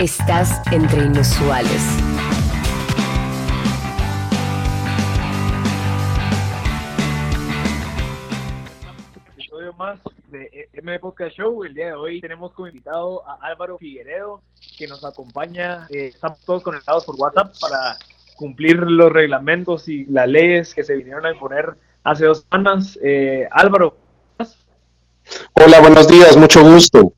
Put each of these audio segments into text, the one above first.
Estás entre inusuales. episodio más de MB Podcast Show. El día de hoy tenemos como invitado a Álvaro Figueredo, que nos acompaña. Eh, estamos todos conectados por WhatsApp para cumplir los reglamentos y las leyes que se vinieron a imponer hace dos semanas. Eh, Álvaro. Hola, buenos días, mucho gusto.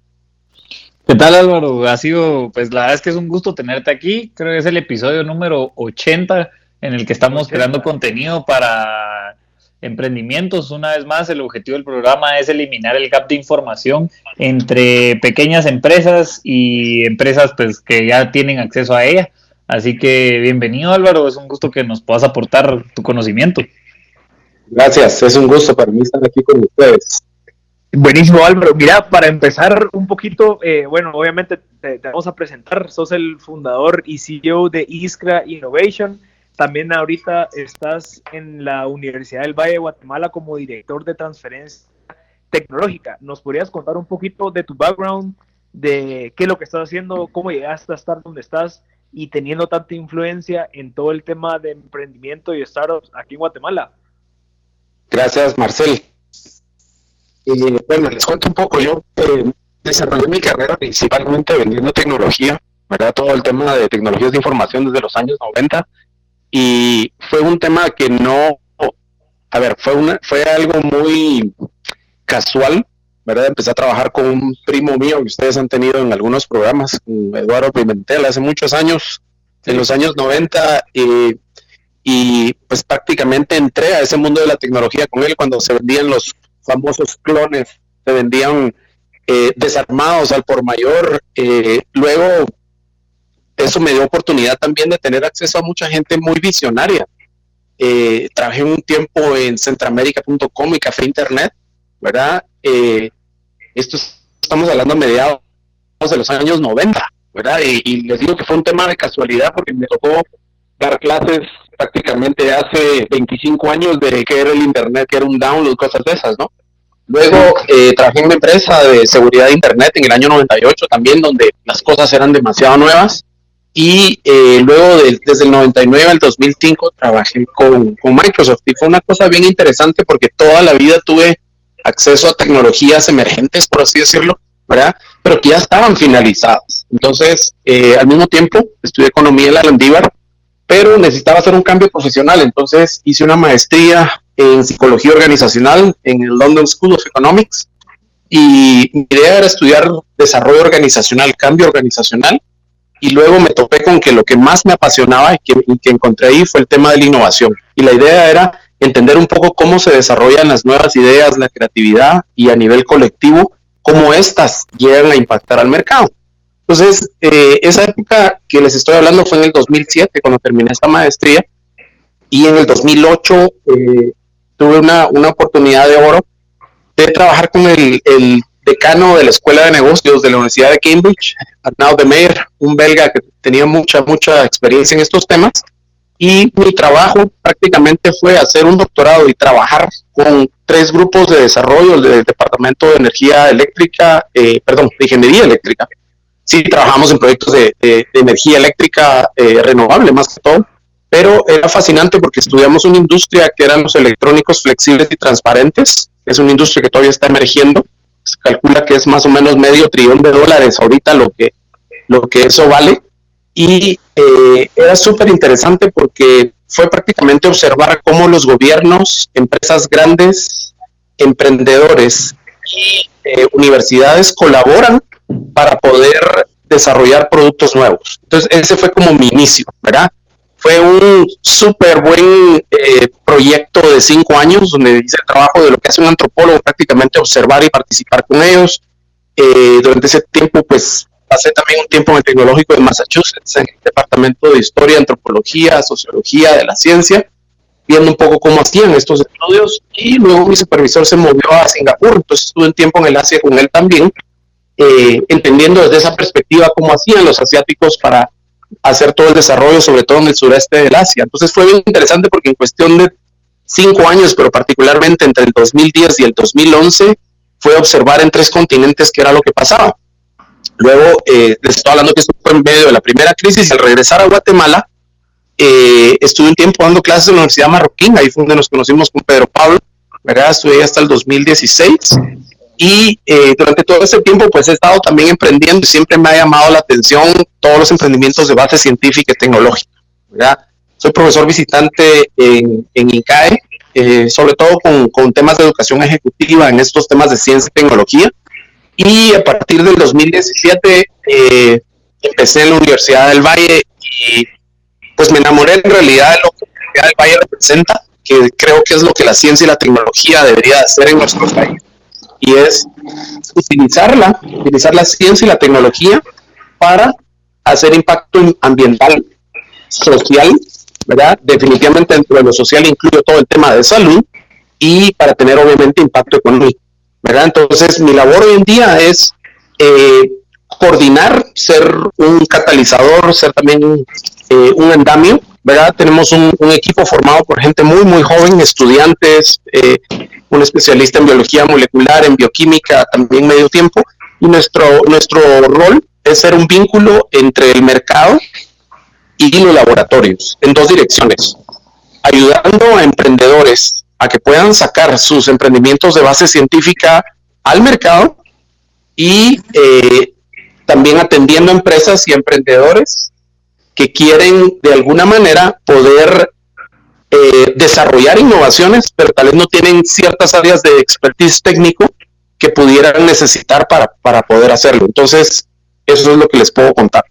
¿Qué tal Álvaro? Ha sido, pues la verdad es que es un gusto tenerte aquí. Creo que es el episodio número 80 en el que estamos 80. creando contenido para emprendimientos. Una vez más, el objetivo del programa es eliminar el gap de información entre pequeñas empresas y empresas pues que ya tienen acceso a ella. Así que bienvenido Álvaro, es un gusto que nos puedas aportar tu conocimiento. Gracias, es un gusto para mí estar aquí con ustedes. Buenísimo, Álvaro. Mira, para empezar un poquito, eh, bueno, obviamente te, te vamos a presentar. Sos el fundador y CEO de Iskra Innovation. También ahorita estás en la Universidad del Valle de Guatemala como director de transferencia tecnológica. ¿Nos podrías contar un poquito de tu background, de qué es lo que estás haciendo, cómo llegaste a estar donde estás y teniendo tanta influencia en todo el tema de emprendimiento y startups aquí en Guatemala? Gracias, Marcel. Y bueno, les cuento un poco. Yo eh, desarrollé mi carrera principalmente vendiendo tecnología, ¿verdad? Todo el tema de tecnologías de información desde los años 90. Y fue un tema que no, a ver, fue, una, fue algo muy casual, ¿verdad? Empecé a trabajar con un primo mío que ustedes han tenido en algunos programas, Eduardo Pimentel, hace muchos años, en los años 90. Y y pues prácticamente entré a ese mundo de la tecnología con él cuando se vendían los famosos clones, se vendían eh, desarmados al por mayor. Eh, luego, eso me dio oportunidad también de tener acceso a mucha gente muy visionaria. Eh, trabajé un tiempo en centroamérica.com y Café Internet, ¿verdad? Eh, esto es- estamos hablando a mediados de los años 90, ¿verdad? Y les digo que fue un tema de casualidad porque me tocó dar clases prácticamente hace 25 años de que era el internet, que era un download, cosas de esas, ¿no? Luego eh, trabajé en una empresa de seguridad de internet en el año 98 también, donde las cosas eran demasiado nuevas. Y eh, luego desde el 99 al 2005 trabajé con, con Microsoft y fue una cosa bien interesante porque toda la vida tuve acceso a tecnologías emergentes, por así decirlo, ¿verdad? Pero que ya estaban finalizadas. Entonces, eh, al mismo tiempo, estudié economía en la Landívar pero necesitaba hacer un cambio profesional, entonces hice una maestría en psicología organizacional en el London School of Economics y mi idea era estudiar desarrollo organizacional, cambio organizacional y luego me topé con que lo que más me apasionaba y que, y que encontré ahí fue el tema de la innovación y la idea era entender un poco cómo se desarrollan las nuevas ideas, la creatividad y a nivel colectivo, cómo éstas llegan a impactar al mercado. Entonces, eh, esa época que les estoy hablando fue en el 2007, cuando terminé esta maestría, y en el 2008 eh, tuve una, una oportunidad de oro de trabajar con el, decano de la Escuela de Negocios de la Universidad de Cambridge, Arnaud de Meyer, un belga que tenía mucha, mucha experiencia en estos temas, y mi trabajo prácticamente fue hacer un doctorado y trabajar con tres grupos de desarrollo del Departamento de Energía Eléctrica, eh, perdón, de Ingeniería Eléctrica, sí trabajamos en proyectos de, energía eléctrica eh, renovable más que todo, pero era fascinante porque estudiamos una industria que eran los electrónicos flexibles y transparentes, es una industria que todavía está emergiendo, se calcula que es más o menos medio trillón de dólares ahorita lo que, lo que eso vale, y eh, era súper interesante porque fue prácticamente observar cómo los gobiernos, empresas grandes, emprendedores y eh, universidades colaboran para poder desarrollar productos nuevos. Entonces, ese fue como mi inicio, ¿verdad? fue un súper buen eh, proyecto de cinco años donde hice el trabajo de lo que hace un antropólogo, prácticamente observar y participar con ellos. Eh, durante ese tiempo, pues pasé también un tiempo en el Tecnológico de Massachusetts, en el Departamento de Historia, Antropología, Sociología de la Ciencia, viendo un poco cómo hacían estos estudios. Y luego mi supervisor se movió a Singapur, entonces estuve un tiempo en el Asia con él también, eh, entendiendo desde esa perspectiva cómo hacían los asiáticos para hacer todo el desarrollo, sobre todo en el sureste del Asia. Entonces fue bien interesante porque en cuestión de cinco años, pero particularmente entre el 2010 y el 2011, fue observar en tres continentes qué era lo que pasaba. Luego, eh, les estoy hablando que esto fue en medio de la primera crisis al regresar a Guatemala, eh, estuve un tiempo dando clases en la Universidad Marroquín, ahí fue donde nos conocimos con Pedro Pablo, ¿verdad? Estuve ahí hasta el 2016 y eh, durante todo ese tiempo pues he estado también emprendiendo y siempre me ha llamado la atención todos los emprendimientos de base científica y tecnológica. Soy profesor visitante en, en INCAE, eh, sobre todo con, con temas de educación ejecutiva en estos temas de ciencia y tecnología y a partir del 2017 eh, empecé en la Universidad del Valle y pues me enamoré en realidad de lo que la Universidad del Valle representa, que creo que es lo que la ciencia y la tecnología debería hacer en nuestro país. Y es utilizarla, utilizar la ciencia y la tecnología para hacer impacto ambiental, social, ¿verdad? Definitivamente dentro de lo social incluye todo el tema de salud y para tener obviamente impacto económico. ¿verdad? Entonces, mi labor hoy en día es eh, coordinar, ser un catalizador, ser también eh, un andamio, ¿verdad? Tenemos un, equipo formado por gente muy, muy joven, estudiantes, eh, un especialista en biología molecular, en bioquímica, también medio tiempo, y nuestro, nuestro rol es ser un vínculo entre el mercado y los laboratorios, en dos direcciones, ayudando a emprendedores a que puedan sacar sus emprendimientos de base científica al mercado y eh, también atendiendo empresas y emprendedores que quieren de alguna manera poder eh, desarrollar innovaciones, pero tal vez no tienen ciertas áreas de expertise técnico que pudieran necesitar para, para poder hacerlo. Entonces, eso es lo que les puedo contar.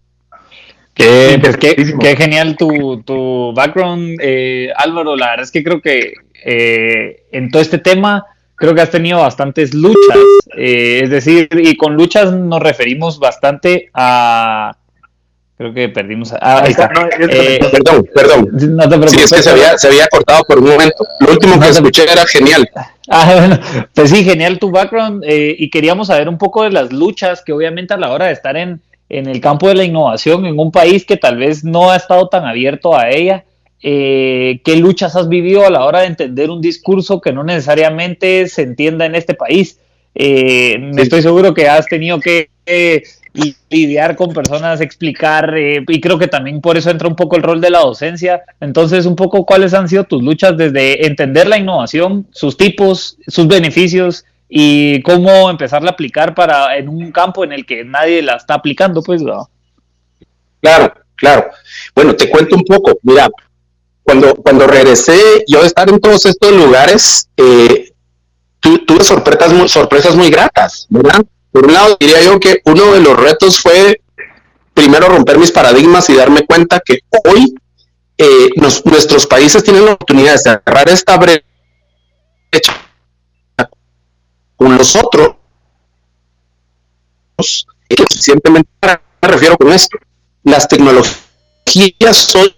Qué, pues, qué, genial tu, tu background, eh, Álvaro. La verdad es que creo que eh, en todo este tema creo que has tenido bastantes luchas, eh, es decir, y con luchas nos referimos bastante a... Creo que perdimos... Ah, ahí está. Eh, perdón, perdón. No te sí, es que se había, se había, cortado por un momento. Lo último que escuché era genial. Ah, bueno, pues sí, genial tu background y queríamos saber un poco de las luchas que obviamente a la hora de estar en, en el campo de la innovación en un país que tal vez no ha estado tan abierto a ella, eh, qué luchas has vivido a la hora de entender un discurso que no necesariamente se entienda en este país. Eh, estoy seguro que has tenido que eh, lidiar con personas, explicar, y creo que también por eso entra un poco el rol de la docencia. Entonces, un poco cuáles han sido tus luchas desde entender la innovación, sus tipos, sus beneficios y cómo empezarla a aplicar para en un campo en el que nadie la está aplicando, pues. Claro, claro. Bueno, te cuento un poco. Mira, cuando, cuando regresé, yo de estar en todos estos lugares, eh, tuve sorpresas sorpresas muy gratas, ¿verdad? Por un lado, diría yo que uno de los retos fue primero romper mis paradigmas y darme cuenta que hoy eh, nuestros países tienen la oportunidad de cerrar esta brecha con los otros. Suficientemente me refiero con esto. Las tecnologías son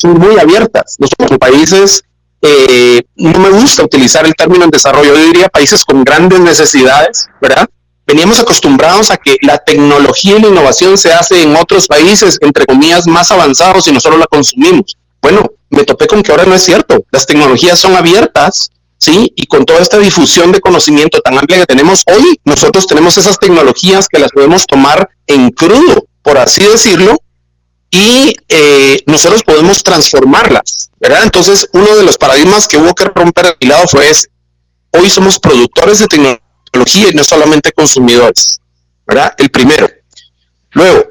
son muy abiertas. Nosotros como países, eh, no me gusta utilizar el término en desarrollo, yo diría países con grandes necesidades, ¿verdad? Veníamos acostumbrados a que la tecnología y la innovación se hace en otros países, entre comillas, más avanzados y nosotros la consumimos. Bueno, me topé con que ahora no es cierto. Las tecnologías son abiertas, ¿sí? Y con toda esta difusión de conocimiento tan amplia que tenemos hoy, nosotros tenemos esas tecnologías que las podemos tomar en crudo, por así decirlo, y eh, nosotros podemos transformarlas, Entonces, uno de los paradigmas que hubo que romper a mi lado fue ese. Hoy somos productores de tecnología y no solamente consumidores, ¿verdad? El primero. Luego,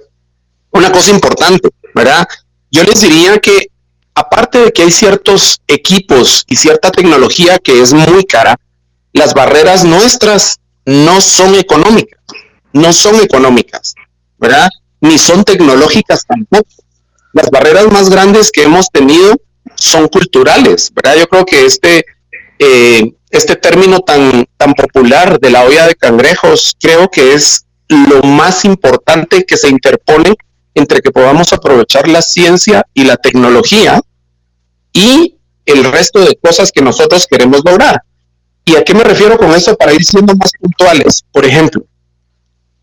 una cosa importante, ¿verdad? Yo les diría que aparte de que hay ciertos equipos y cierta tecnología que es muy cara, las barreras nuestras no son económicas, no son económicas, ¿verdad? ni son tecnológicas tampoco. las barreras más grandes que hemos tenido son culturales, ¿verdad? Yo creo que este, eh, este término tan, tan popular de la olla de cangrejos, creo que es lo más importante que se interpone entre que podamos aprovechar la ciencia y la tecnología y el resto de cosas que nosotros queremos lograr. ¿Y a qué me refiero con eso para ir siendo más puntuales? Por ejemplo,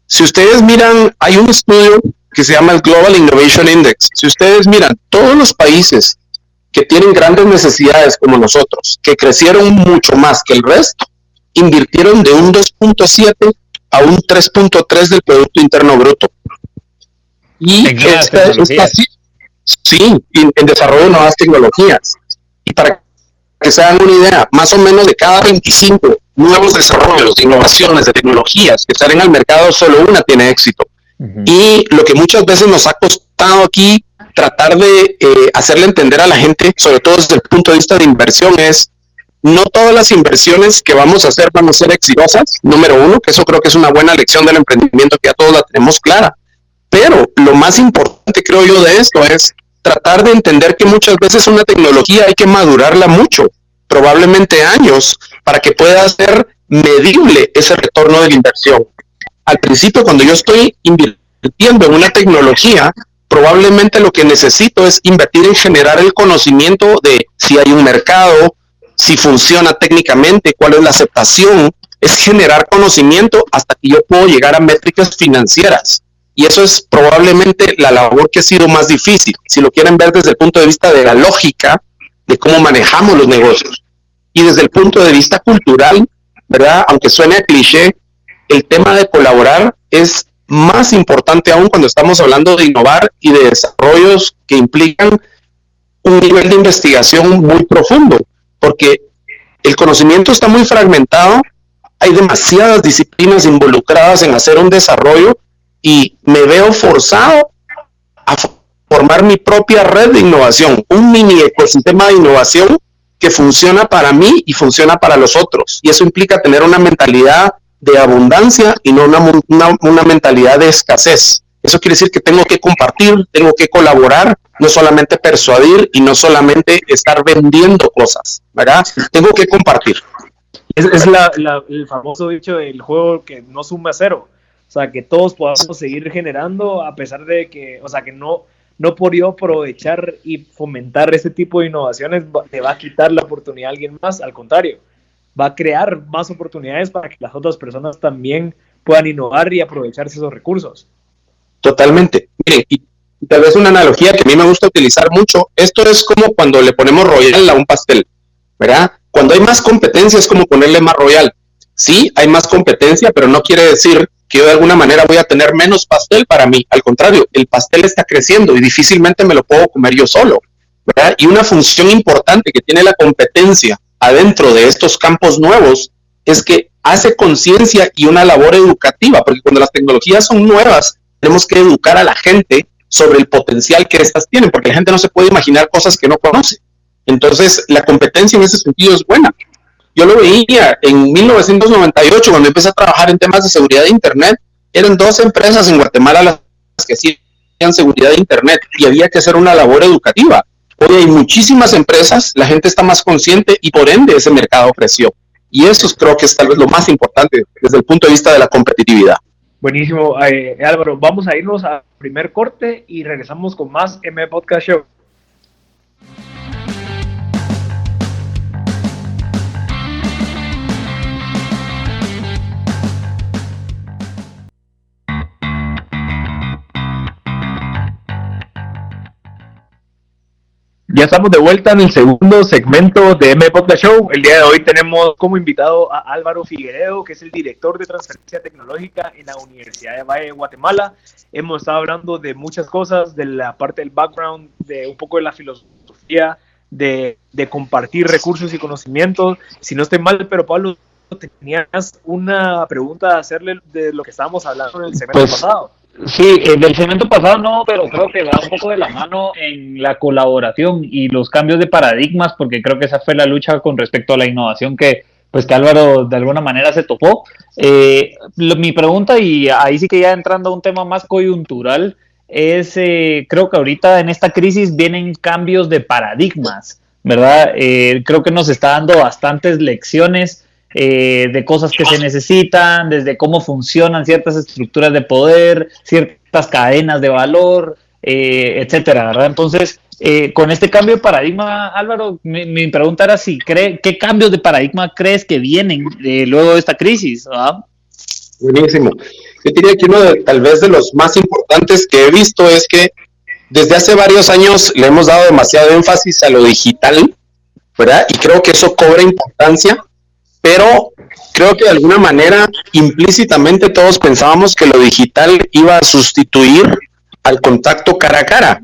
si ustedes miran, hay un estudio que se llama el Global Innovation Index. Si ustedes miran, todos los países que tienen grandes necesidades como nosotros, que crecieron mucho más que el resto, invirtieron de un 2.7 a un 3.3 del Producto Interno Bruto. Y esta, sí, en desarrollo de nuevas tecnologías. Y para que se hagan una idea, más o menos de cada 25 nuevos desarrollos de innovaciones, de tecnologías que salen al mercado, solo una tiene éxito. Y lo que muchas veces nos ha costado aquí tratar de eh, hacerle entender a la gente, sobre todo desde el punto de vista de inversión, es no todas las inversiones que vamos a hacer van a ser exitosas, número uno, que eso creo que es una buena lección del emprendimiento que a todos la tenemos clara. Pero lo más importante, creo yo, de esto es tratar de entender que muchas veces una tecnología hay que madurarla mucho, probablemente años, para que pueda ser medible ese retorno de la inversión. Al principio, cuando yo estoy invirtiendo en una tecnología, probablemente lo que necesito es invertir en generar el conocimiento de si hay un mercado, si funciona técnicamente, cuál es la aceptación, es generar conocimiento hasta que yo puedo llegar a métricas financieras. Y eso es probablemente la labor que ha sido más difícil, si lo quieren ver desde el punto de vista de la lógica de cómo manejamos los negocios. Y desde el punto de vista cultural, ¿verdad? Aunque suene a cliché, el tema de colaborar es más importante aún cuando estamos hablando de innovar y de desarrollos que implican un nivel de investigación muy profundo, porque el conocimiento está muy fragmentado, hay demasiadas disciplinas involucradas en hacer un desarrollo y me veo forzado a formar mi propia red de innovación, un mini ecosistema de innovación que funciona para mí y funciona para los otros. Y eso implica tener una mentalidad de abundancia y no una, una, mentalidad de escasez. Eso quiere decir que tengo que compartir, tengo que colaborar, no solamente persuadir y no solamente estar vendiendo cosas, ¿verdad? Tengo que compartir. Es, la, el famoso dicho del juego que no suma cero. O sea, que todos podamos seguir generando a pesar de que, o sea, que no, no por yo aprovechar y fomentar ese tipo de innovaciones te va a quitar la oportunidad a alguien más, al contrario, va a crear más oportunidades para que las otras personas también puedan innovar y aprovecharse esos recursos. Totalmente. Miren, y tal vez una analogía que a mí me gusta utilizar mucho, esto es como cuando le ponemos royal a un pastel, ¿verdad? Cuando hay más competencia es como ponerle más royal. Sí, hay más competencia, pero no quiere decir que yo de alguna manera voy a tener menos pastel para mí. Al contrario, el pastel está creciendo y difícilmente me lo puedo comer yo solo. Y una función importante que tiene la competencia adentro de estos campos nuevos es que hace conciencia y una labor educativa, porque cuando las tecnologías son nuevas, tenemos que educar a la gente sobre el potencial que estas tienen, porque la gente no se puede imaginar cosas que no conoce. Entonces, la competencia en ese sentido es buena. Yo lo veía en 1998, cuando empecé a trabajar en temas de seguridad de Internet, eran dos empresas en Guatemala las que hacían seguridad de Internet y había que hacer una labor educativa. Hoy hay muchísimas empresas, la gente está más consciente y por ende ese mercado creció. Y eso creo que es tal vez lo más importante desde el punto de vista de la competitividad. Buenísimo, eh, Álvaro. Vamos a irnos a primer corte y regresamos con más M Podcast Show. Ya estamos de vuelta en el segundo segmento de M Podcast Show. El día de hoy tenemos como invitado a Álvaro Figueredo, que es el director de transferencia tecnológica en la Universidad de Valle de Guatemala. Hemos estado hablando de muchas cosas, de la parte del background, de un poco de la filosofía, de, compartir recursos y conocimientos. Si no estoy mal, pero Pablo, tenías una pregunta a hacerle de lo que estábamos hablando en el segmento pues, pasado. Sí, del segmento pasado no, pero creo que va un poco de la mano en la colaboración y los cambios de paradigmas, porque creo que esa fue la lucha con respecto a la innovación que, pues que Álvaro de alguna manera se topó. Eh, mi pregunta, y ahí sí que ya entrando a un tema más coyuntural, es, eh, creo que ahorita en esta crisis vienen cambios de paradigmas, ¿verdad? Eh, creo que nos está dando bastantes lecciones eh, de cosas que se necesitan, desde cómo funcionan ciertas estructuras de poder, ciertas cadenas de valor, etcétera, ¿verdad? Entonces, con este cambio de paradigma, Álvaro, mi, pregunta era si cree, ¿qué cambios de paradigma crees que vienen luego de esta crisis? Buenísimo. Yo diría que uno de, tal vez de los más importantes que he visto es que desde hace varios años le hemos dado demasiado énfasis a lo digital, ¿verdad? Y creo que eso cobra importancia, pero creo que de alguna manera implícitamente todos pensábamos que lo digital iba a sustituir al contacto cara a cara,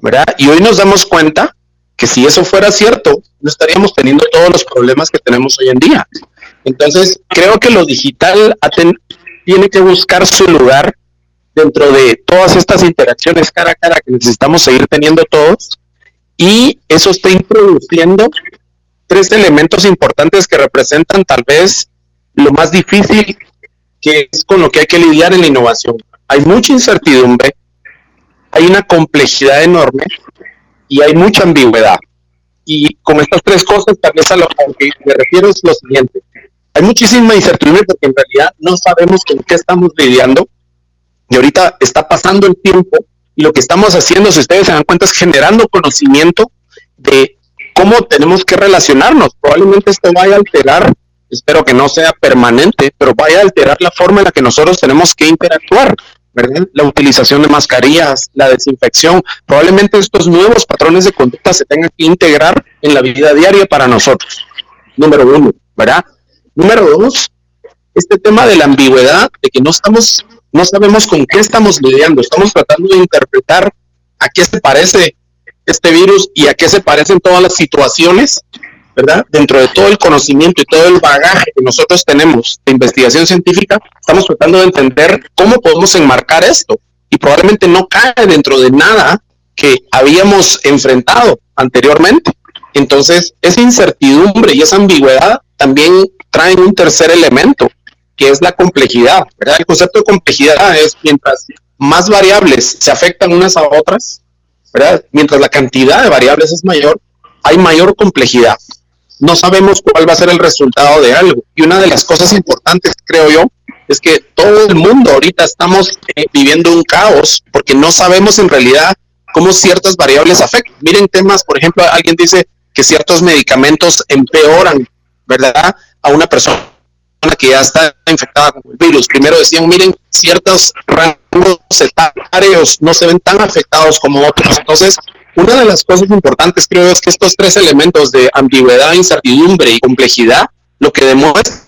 ¿verdad? Y hoy nos damos cuenta que si eso fuera cierto, no estaríamos teniendo todos los problemas que tenemos hoy en día. Entonces, creo que lo digital tiene que buscar su lugar dentro de todas estas interacciones cara a cara que necesitamos seguir teniendo todos y eso está introduciendo tres elementos importantes que representan tal vez lo más difícil que es con lo que hay que lidiar en la innovación. Hay mucha incertidumbre, hay una complejidad enorme y hay mucha ambigüedad. Y con estas tres cosas, tal vez a lo que me refiero es lo siguiente hay muchísima incertidumbre porque en realidad no sabemos con qué estamos lidiando y ahorita está pasando el tiempo y lo que estamos haciendo, si ustedes se dan cuenta, es generando conocimiento de cómo tenemos que relacionarnos. Probablemente esto vaya a alterar, espero que no sea permanente, pero vaya a alterar la forma en la que nosotros tenemos que interactuar. ¿verdad? La utilización de mascarillas, la desinfección, probablemente estos nuevos patrones de conducta se tengan que integrar en la vida diaria para nosotros. Número uno, ¿verdad? Número dos, este tema de la ambigüedad, de que no estamos, no sabemos con qué estamos lidiando, estamos tratando de interpretar a qué se parece este virus y a qué se parecen todas las situaciones, ¿verdad? Dentro de todo el conocimiento y todo el bagaje que nosotros tenemos de investigación científica, estamos tratando de entender cómo podemos enmarcar esto y probablemente no cae dentro de nada que habíamos enfrentado anteriormente. Entonces, esa incertidumbre y esa ambigüedad también traen un tercer elemento, que es la complejidad. ¿verdad? El concepto de complejidad es mientras más variables se afectan unas a otras, ¿verdad? mientras la cantidad de variables es mayor, hay mayor complejidad. No sabemos cuál va a ser el resultado de algo. Y una de las cosas importantes, creo yo, es que todo el mundo ahorita estamos eh, viviendo un caos porque no sabemos en realidad cómo ciertas variables afectan. Miren temas, por ejemplo, alguien dice que ciertos medicamentos empeoran, ¿verdad? a una persona que ya está infectada con el virus. Primero decían, miren, ciertos rangos etarios no se ven tan afectados como otros. Entonces, una de las cosas importantes creo es que estos tres elementos de ambigüedad, incertidumbre y complejidad, lo que demuestran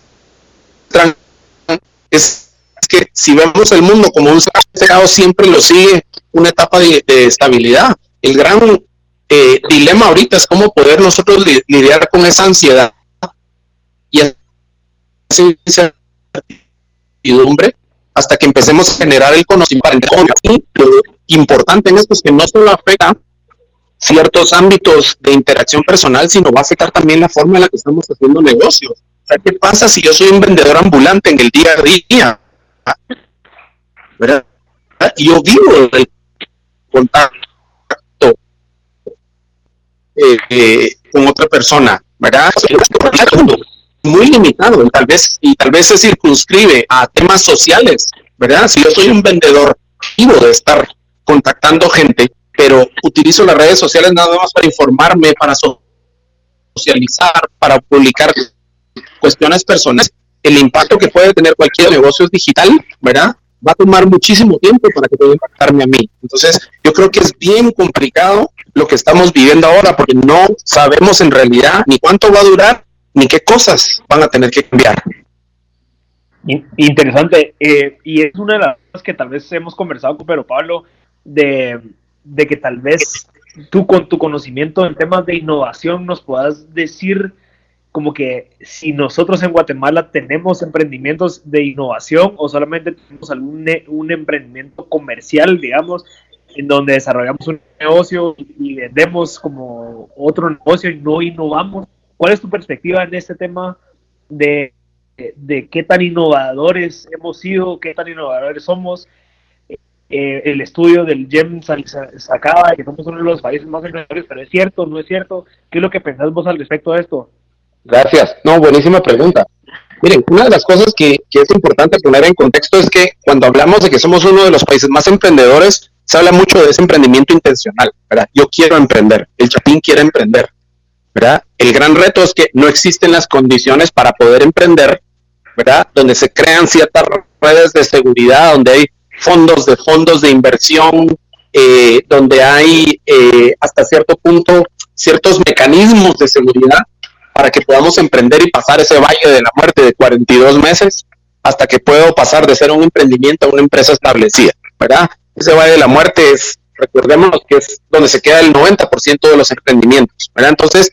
es que si vemos el mundo como un cerrado, siempre lo sigue una etapa de, estabilidad. El gran eh, dilema ahorita es cómo poder nosotros lidiar con esa ansiedad y incertidumbre hasta que empecemos a generar el conocimiento. Lo importante en esto es que no solo afecta ciertos ámbitos de interacción personal, sino va a afectar también la forma en la que estamos haciendo negocios. ¿qué pasa si yo soy un vendedor ambulante en el día a día? ¿Verdad? Yo vivo el contacto eh, eh, con otra persona, ¿verdad? Muy limitado, tal vez, y tal vez se circunscribe a temas sociales, ¿verdad? Si yo soy un vendedor vivo de estar contactando gente, pero utilizo las redes sociales nada más para informarme, para socializar, para publicar cuestiones personales, el impacto que puede tener cualquier negocio digital, ¿verdad? Va a tomar muchísimo tiempo para que pueda impactarme a mí. Entonces, yo creo que es bien complicado lo que estamos viviendo ahora porque no sabemos en realidad ni cuánto va a durar ni qué cosas van a tener que cambiar. Interesante. Eh, y es una de las cosas que tal vez hemos conversado con Pedro Pablo, de, que tal vez tú con tu conocimiento en temas de innovación nos puedas decir como que si nosotros en Guatemala tenemos emprendimientos de innovación o solamente tenemos algún un emprendimiento comercial, digamos, en donde desarrollamos un negocio y vendemos como otro negocio y no innovamos. ¿Cuál es tu perspectiva en este tema de, qué tan innovadores hemos sido, qué tan innovadores somos eh, el estudio del GEM sacaba y que somos uno de los países más emprendedores, pero es cierto, no es cierto. ¿Qué es lo que pensás vos al respecto de esto? Gracias. No, buenísima pregunta. Miren, una de las cosas que, que, es importante poner en contexto es que cuando hablamos de que somos uno de los países más emprendedores, se habla mucho de ese emprendimiento intencional. Yo quiero emprender, el Chapín quiere emprender, ¿verdad? El gran reto es que no existen las condiciones para poder emprender, ¿verdad? Donde se crean ciertas redes de seguridad, donde hay fondos de fondos de inversión, eh, donde hay eh, hasta cierto punto ciertos mecanismos de seguridad para que podamos emprender y pasar ese valle de la muerte de 42 meses hasta que puedo pasar de ser un emprendimiento a una empresa establecida, ¿verdad? Ese valle de la muerte es, recordemos que es donde se queda el 90% de los emprendimientos, ¿verdad? Entonces,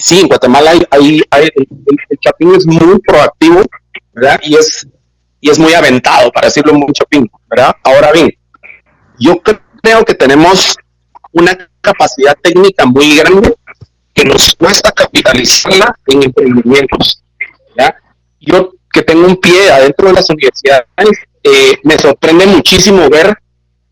sí, en Guatemala hay, el, Chapín es muy proactivo, ¿verdad? Y es, y es muy aventado, para decirlo muy Chapín, ¿verdad? Ahora bien, yo creo que tenemos una capacidad técnica muy grande que nos cuesta capitalizarla en emprendimientos. Yo que tengo un pie adentro de las universidades, eh, me sorprende muchísimo ver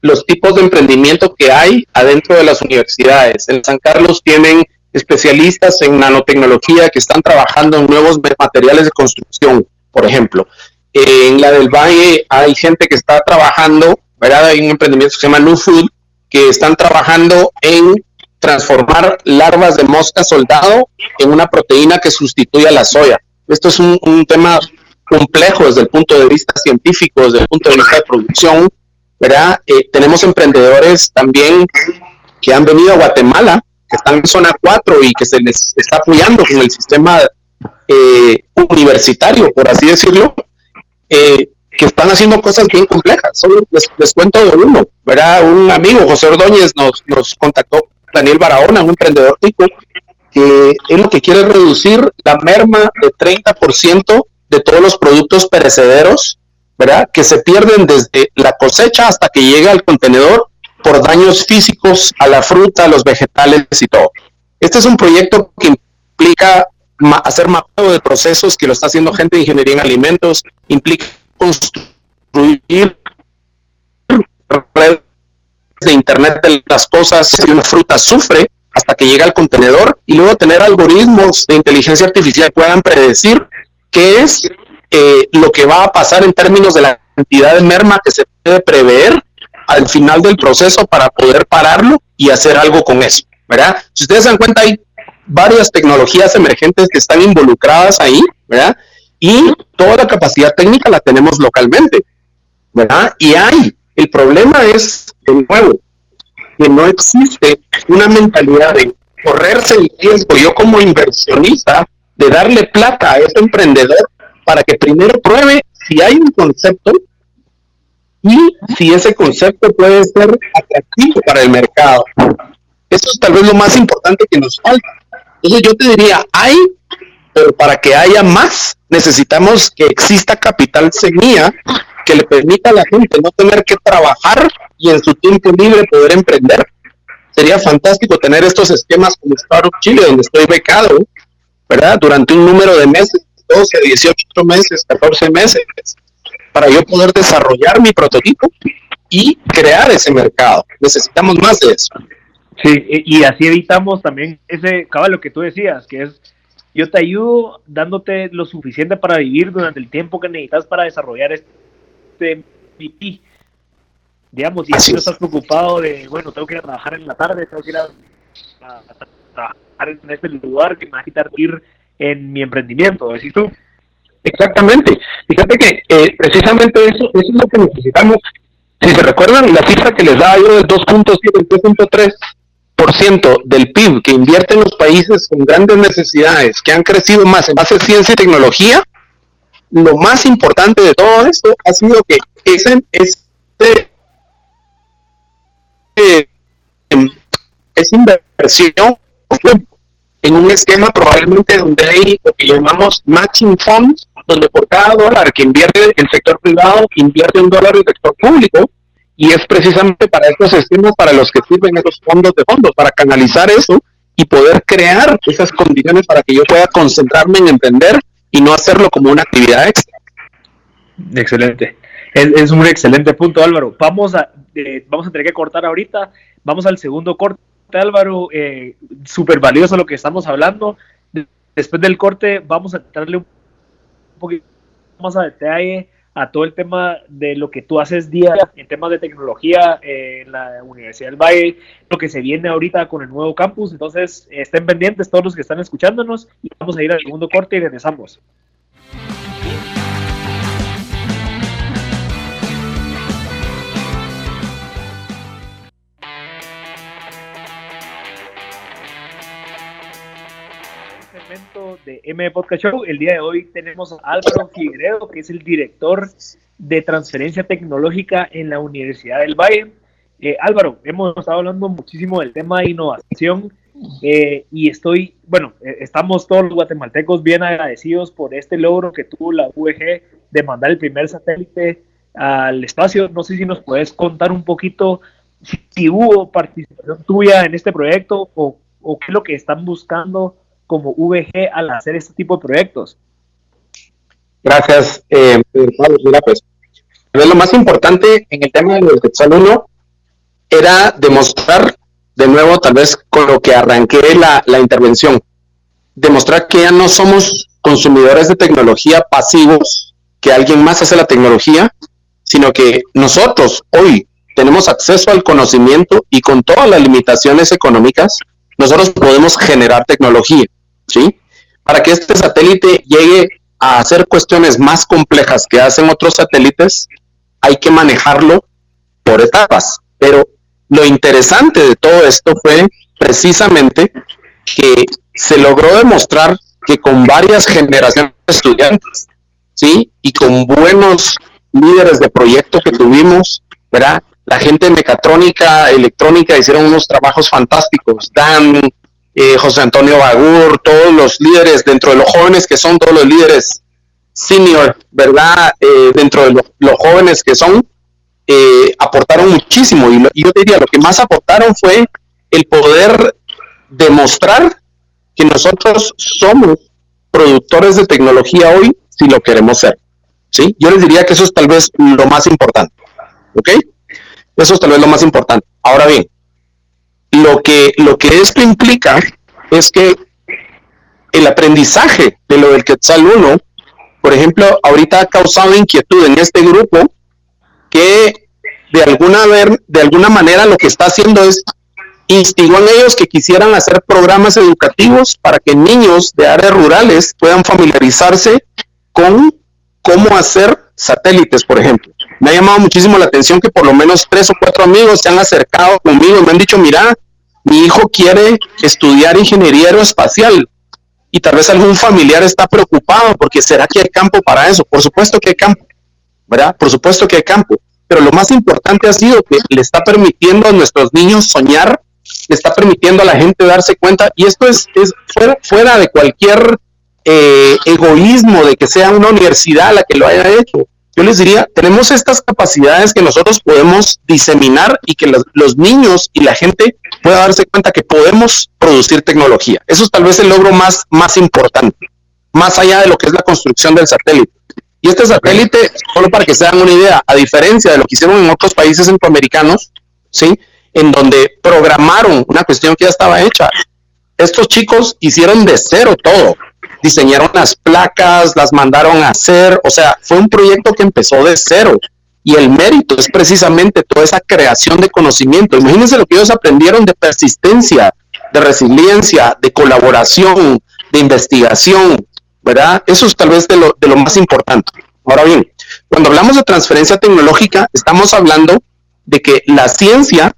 los tipos de emprendimiento que hay adentro de las universidades. En San Carlos tienen especialistas en nanotecnología que están trabajando en nuevos materiales de construcción, por ejemplo. En la del Valle hay gente que está trabajando, ¿verdad? Hay un emprendimiento que se llama New Food, que están trabajando en transformar larvas de mosca soldado en una proteína que sustituya la soya. Esto es un, tema complejo desde el punto de vista científico, desde el punto de vista de producción, ¿verdad? Eh, tenemos emprendedores también que han venido a Guatemala, que están en zona 4 y que se les está apoyando con el sistema eh, universitario, por así decirlo, eh, que están haciendo cosas bien complejas. Solo les, cuento de uno, ¿verdad? Un amigo, José Ordóñez, nos, nos contactó Daniel Barahona, un emprendedor tipo, que es lo que quiere reducir la merma de 30% de todos los productos perecederos, ¿verdad? Que se pierden desde la cosecha hasta que llega al contenedor por daños físicos a la fruta, a los vegetales y todo. Este es un proyecto que implica hacer mapeo de procesos, que lo está haciendo gente de ingeniería en alimentos, implica construir redes de Internet de las cosas, si una fruta sufre hasta que llega al contenedor y luego tener algoritmos de inteligencia artificial que puedan predecir qué es eh, lo que va a pasar en términos de la cantidad de merma que se puede prever al final del proceso para poder pararlo y hacer algo con eso, ¿verdad? Si ustedes se dan cuenta, hay varias tecnologías emergentes que están involucradas ahí, ¿verdad? Y toda la capacidad técnica la tenemos localmente, ¿verdad? Y hay, el problema es de nuevo, que no existe una mentalidad de correrse el riesgo, yo como inversionista, de darle plata a ese emprendedor para que primero pruebe si hay un concepto y si ese concepto puede ser atractivo para el mercado. Eso es tal vez lo más importante que nos falta. Entonces yo te diría, hay, pero para que haya más, necesitamos que exista capital semilla que le permita a la gente no tener que trabajar y en su tiempo libre poder emprender. Sería fantástico tener estos esquemas como Startup Chile, donde estoy becado, ¿verdad? Durante un número de meses, 12, 18 meses, 14 meses, para yo poder desarrollar mi prototipo y crear ese mercado. Necesitamos más de eso. Sí, y así evitamos también ese, cabal, lo que tú decías, que es yo te ayudo dándote lo suficiente para vivir durante el tiempo que necesitas para desarrollar este MVP digamos, si no estás preocupado de, bueno, tengo que ir a trabajar en la tarde, tengo que ir a, trabajar en este lugar que me va a quitar ir en mi emprendimiento, ¿decís tú? Exactamente. Fíjate que eh, precisamente eso, es lo que necesitamos. Si se recuerdan la cifra que les daba yo del 2.7, el 3.3% del PIB que invierte en los países con grandes necesidades, que han crecido más en base a ciencia y tecnología, lo más importante de todo esto ha sido que ese, ese es inversión en un esquema probablemente donde hay lo que llamamos matching funds, donde por cada dólar que invierte el sector privado, invierte un dólar el sector público, y es precisamente para estos esquemas para los que sirven esos fondos de fondos, para canalizar eso y poder crear esas condiciones para que yo pueda concentrarme en emprender y no hacerlo como una actividad extra. Excelente. Es, un excelente punto, Álvaro. Vamos a, eh, vamos a tener que cortar ahorita. Vamos al segundo corte, Álvaro. Eh, Súper valioso lo que estamos hablando. Después del corte, vamos a darle un poquito más a detalle a todo el tema de lo que tú haces día en temas de tecnología eh, en la Universidad del Valle, lo que se viene ahorita con el nuevo campus. Entonces, estén pendientes todos los que están escuchándonos y vamos a ir al segundo corte y regresamos. De M Podcast Show. El día de hoy tenemos a Álvaro Figueredo, que es el director de transferencia tecnológica en la Universidad del Valle. Eh, Álvaro, hemos estado hablando muchísimo del tema de innovación eh, y estoy, bueno, eh, estamos todos los guatemaltecos bien agradecidos por este logro que tuvo la UEG de mandar el primer satélite al espacio. No sé si nos puedes contar un poquito si hubo participación tuya en este proyecto o, o qué es lo que están buscando como VG al hacer este tipo de proyectos? Gracias, eh, Mira, pues, lo más importante en el tema del Quetzal 1 era demostrar, de nuevo, tal vez con lo que arranqué la, la intervención, demostrar que ya no somos consumidores de tecnología pasivos, que alguien más hace la tecnología, sino que nosotros hoy tenemos acceso al conocimiento y con todas las limitaciones económicas, nosotros podemos generar tecnología. ¿Sí? Para que este satélite llegue a hacer cuestiones más complejas que hacen otros satélites, hay que manejarlo por etapas. Pero lo interesante de todo esto fue precisamente que se logró demostrar que con varias generaciones de estudiantes, ¿sí? Y con buenos líderes de proyecto que tuvimos, ¿verdad? La gente de mecatrónica, electrónica hicieron unos trabajos fantásticos. Dan, eh, José Antonio Bagur, todos los líderes dentro de los jóvenes que son todos los líderes senior, ¿verdad? Eh, dentro de los jóvenes que son, eh, aportaron muchísimo. Y, yo diría, lo que más aportaron fue el poder demostrar que nosotros somos productores de tecnología hoy si lo queremos ser. ¿sí? Yo les diría que eso es tal vez lo más importante. ¿Ok? Eso es tal vez lo más importante. Ahora bien, lo que, lo que esto implica es que el aprendizaje de lo del Quetzal 1, por ejemplo, ahorita ha causado inquietud en este grupo que de alguna, ver, de alguna manera lo que está haciendo es instigó en ellos que quisieran hacer programas educativos para que niños de áreas rurales puedan familiarizarse con cómo hacer satélites, por ejemplo. Me ha llamado muchísimo la atención que por lo menos tres o cuatro amigos se han acercado conmigo y me han dicho, mira, mi hijo quiere estudiar ingeniería aeroespacial y tal vez algún familiar está preocupado porque será que hay campo para eso. Por supuesto que hay campo, ¿verdad? Por supuesto que hay campo. Pero lo más importante ha sido que le está permitiendo a nuestros niños soñar, le está permitiendo a la gente darse cuenta, y esto es, es fuera, fuera de cualquier eh, egoísmo de que sea una universidad la que lo haya hecho yo les diría, tenemos estas capacidades que nosotros podemos diseminar y que los, niños y la gente pueda darse cuenta que podemos producir tecnología. Eso es tal vez el logro más, más importante, más allá de lo que es la construcción del satélite. Y este satélite, solo para que se hagan una idea, a diferencia de lo que hicieron en otros países centroamericanos, ¿sí? En donde programaron una cuestión que ya estaba hecha. Estos chicos hicieron de cero todo diseñaron las placas, las mandaron a hacer, o sea, fue un proyecto que empezó de cero. Y el mérito es precisamente toda esa creación de conocimiento. Imagínense lo que ellos aprendieron de persistencia, de resiliencia, de colaboración, de investigación, ¿verdad? Eso es tal vez de lo, de lo más importante. Ahora bien, cuando hablamos de transferencia tecnológica, estamos hablando de que la ciencia,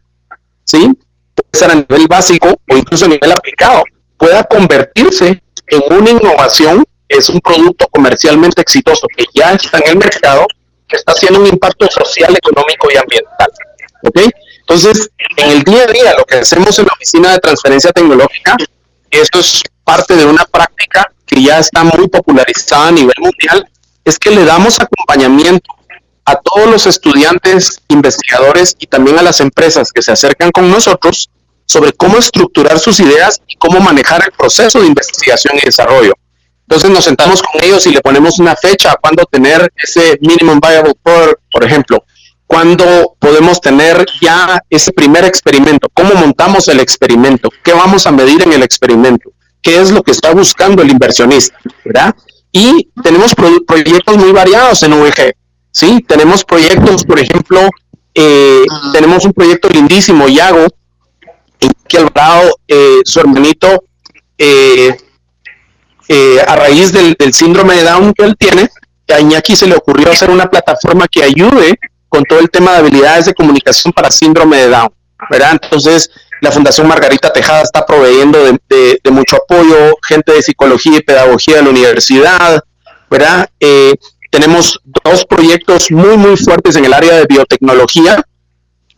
¿sí? Puede ser a nivel básico o incluso a nivel aplicado, pueda convertirse en una innovación es un producto comercialmente exitoso que ya está en el mercado, que está haciendo un impacto social, económico y ambiental. ¿Ok? Entonces, en el día a día, lo que hacemos en la oficina de transferencia tecnológica, esto es parte de una práctica que ya está muy popularizada a nivel mundial, es que le damos acompañamiento a todos los estudiantes, investigadores y también a las empresas que se acercan con nosotros sobre cómo estructurar sus ideas y cómo manejar el proceso de investigación y desarrollo. Entonces nos sentamos con ellos y le ponemos una fecha a cuándo tener ese minimum viable product, por ejemplo. Cuándo podemos tener ya ese primer experimento, cómo montamos el experimento, qué vamos a medir en el experimento, qué es lo que está buscando el inversionista, ¿verdad? Y tenemos proyectos muy variados en VG, ¿sí? Tenemos proyectos, por ejemplo, eh, tenemos un proyecto lindísimo, Yago, en que Alvarado, eh, su hermanito, eh, eh, a raíz del, síndrome de Down que él tiene, a Iñaki se le ocurrió hacer una plataforma que ayude con todo el tema de habilidades de comunicación para síndrome de Down, ¿verdad? Entonces, la Fundación Margarita Tejada está proveyendo de, mucho apoyo, gente de psicología y pedagogía de la universidad, ¿verdad? Eh, tenemos dos proyectos muy, muy fuertes en el área de biotecnología,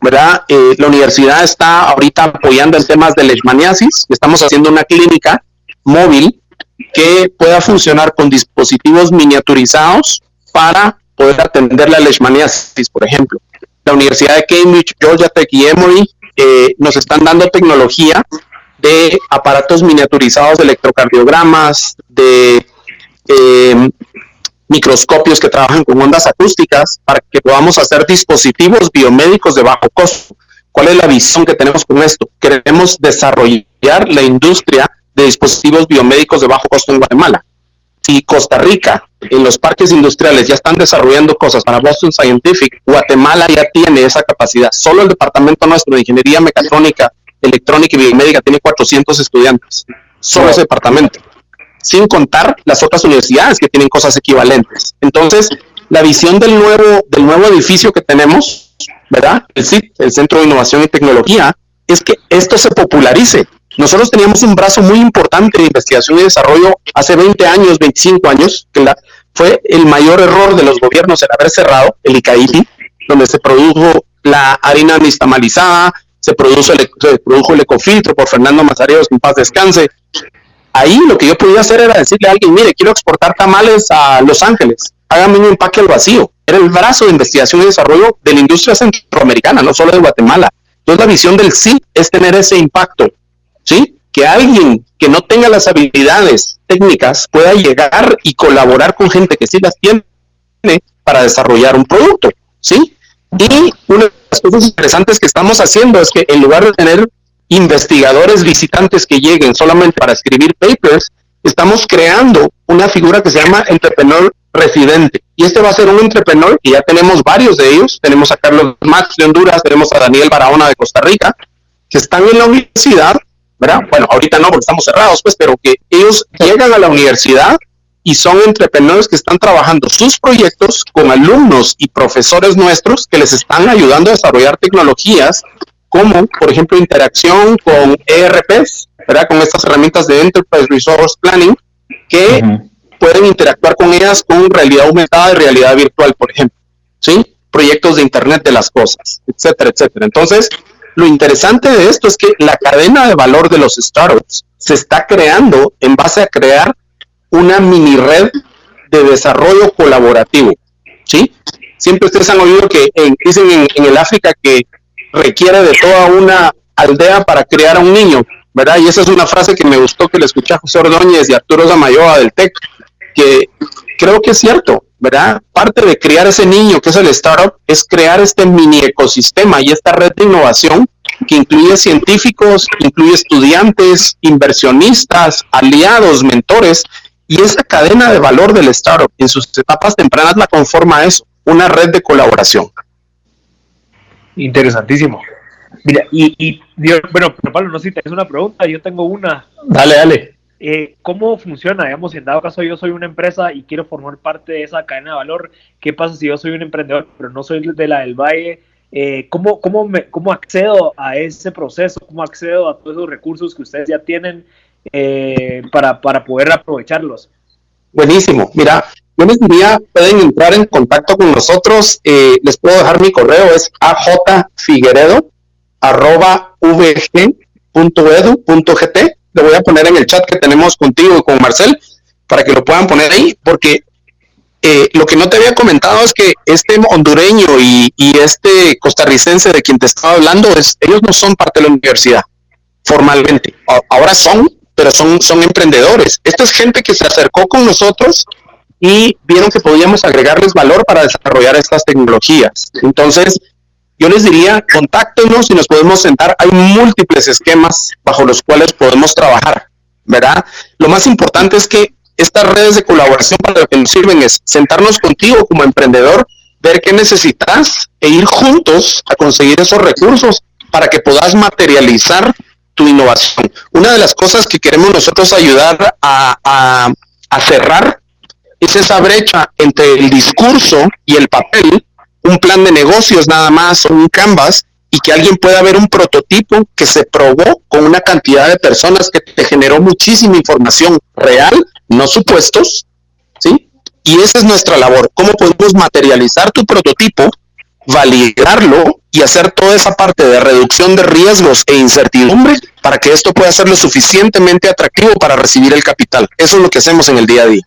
¿verdad? Eh, la universidad está ahorita apoyando en temas de leishmaniasis, estamos haciendo una clínica móvil que pueda funcionar con dispositivos miniaturizados para poder atender la leishmaniasis, por ejemplo. La Universidad de Cambridge, Georgia Tech y Emory eh, nos están dando tecnología de aparatos miniaturizados de electrocardiogramas, de eh, microscopios que trabajan con ondas acústicas para que podamos hacer dispositivos biomédicos de bajo costo. ¿Cuál es la visión que tenemos con esto? Queremos desarrollar la industria de dispositivos biomédicos de bajo costo en Guatemala. Si Costa Rica, en los parques industriales, ya están desarrollando cosas para Boston Scientific, Guatemala ya tiene esa capacidad. Solo el departamento nuestro de Ingeniería Mecatrónica, Electrónica y Biomédica tiene 400 estudiantes. Solo ese departamento. Sin contar las otras universidades que tienen cosas equivalentes. Entonces, la visión del nuevo, del nuevo edificio que tenemos, ¿verdad? El CIT, el Centro de Innovación y Tecnología, es que esto se popularice. Nosotros teníamos un brazo muy importante de investigación y desarrollo hace 20 años, 25 años, que fue el mayor error de los gobiernos en haber cerrado el ICAIPI, donde se produjo la harina nistamalizada, se, produjo el, se produjo el ecofiltro por Fernando Mazareos, que en paz descanse. Ahí lo que yo podía hacer era decirle a alguien, mire, quiero exportar tamales a Los Ángeles, hágame un empaque al vacío. Era el brazo de investigación y desarrollo de la industria centroamericana, no solo de Guatemala. Entonces la visión del sí es tener ese impacto ¿sí? Que alguien que no tenga las habilidades técnicas pueda llegar y colaborar con gente que sí las tiene para desarrollar un producto, ¿sí? Y una de las cosas interesantes que estamos haciendo es que en lugar de tener investigadores visitantes que lleguen solamente para escribir papers, estamos creando una figura que se llama entrepreneur residente. Y este va a ser un entrepreneur, y ya tenemos varios de ellos. Tenemos a Carlos Max de Honduras, tenemos a Daniel Barahona de Costa Rica, que están en la universidad bueno, ahorita no porque estamos cerrados, pues, pero que ellos llegan a la universidad y son entrepreneurs que están trabajando sus proyectos con alumnos y profesores nuestros que les están ayudando a desarrollar tecnologías como, por ejemplo, interacción con ERPs, ¿verdad? Con estas herramientas de Enterprise Resource Planning que pueden interactuar con ellas con realidad aumentada y realidad virtual, por ejemplo, ¿sí? Proyectos de Internet de las cosas, etcétera, etcétera. Entonces, lo interesante de esto es que la cadena de valor de los startups se está creando en base a crear una mini red de desarrollo colaborativo. ¿sí? Siempre ustedes han oído que dicen en, el África que requiere de toda una aldea para crear a un niño, ¿verdad? Y esa es una frase que me gustó que le escuché a José Ordóñez y Arturo Zamayoa del TEC, que creo que es cierto, ¿verdad? Parte de crear ese niño que es el startup es crear este mini ecosistema y esta red de innovación que incluye científicos, incluye estudiantes, inversionistas, aliados, mentores, y esa cadena de valor del startup en sus etapas tempranas la conforma eso, una red de colaboración. Interesantísimo. Mira, y, y bueno, Pablo, no sé si tenés una pregunta, yo tengo una. Dale, dale. Eh, ¿Cómo funciona? Digamos, si en dado caso yo soy una empresa y quiero formar parte de esa cadena de valor, ¿qué pasa si yo soy un emprendedor, pero no soy de la del Valle? Eh, ¿cómo, cómo, me, ¿Cómo accedo a ese proceso? ¿Cómo accedo a todos esos recursos que ustedes ya tienen eh, para, para poder aprovecharlos? Buenísimo. Mira, yo les diría, pueden entrar en contacto con nosotros. Eh, les puedo dejar mi correo, es ajfigueredo arroba lo voy a poner en el chat que tenemos contigo y con Marcel para que lo puedan poner ahí, porque eh, lo que no te había comentado es que este hondureño y, este costarricense de quien te estaba hablando, es, ellos no son parte de la universidad formalmente. Ahora son, pero son, son emprendedores. Esta es gente que se acercó con nosotros y vieron que podíamos agregarles valor para desarrollar estas tecnologías. Entonces, yo les diría, contáctenos y nos podemos sentar. Hay múltiples esquemas bajo los cuales podemos trabajar, ¿verdad? Lo más importante es que estas redes de colaboración para lo que nos sirven es sentarnos contigo como emprendedor, ver qué necesitas e ir juntos a conseguir esos recursos para que puedas materializar tu innovación. Una de las cosas que queremos nosotros ayudar a, a cerrar es esa brecha entre el discurso y el papel, un plan de negocios nada más, un canvas, y que alguien pueda ver un prototipo que se probó con una cantidad de personas que te generó muchísima información real, no supuestos, ¿sí? Y esa es nuestra labor, cómo podemos materializar tu prototipo, validarlo y hacer toda esa parte de reducción de riesgos e incertidumbre para que esto pueda ser lo suficientemente atractivo para recibir el capital. Eso es lo que hacemos en el día a día.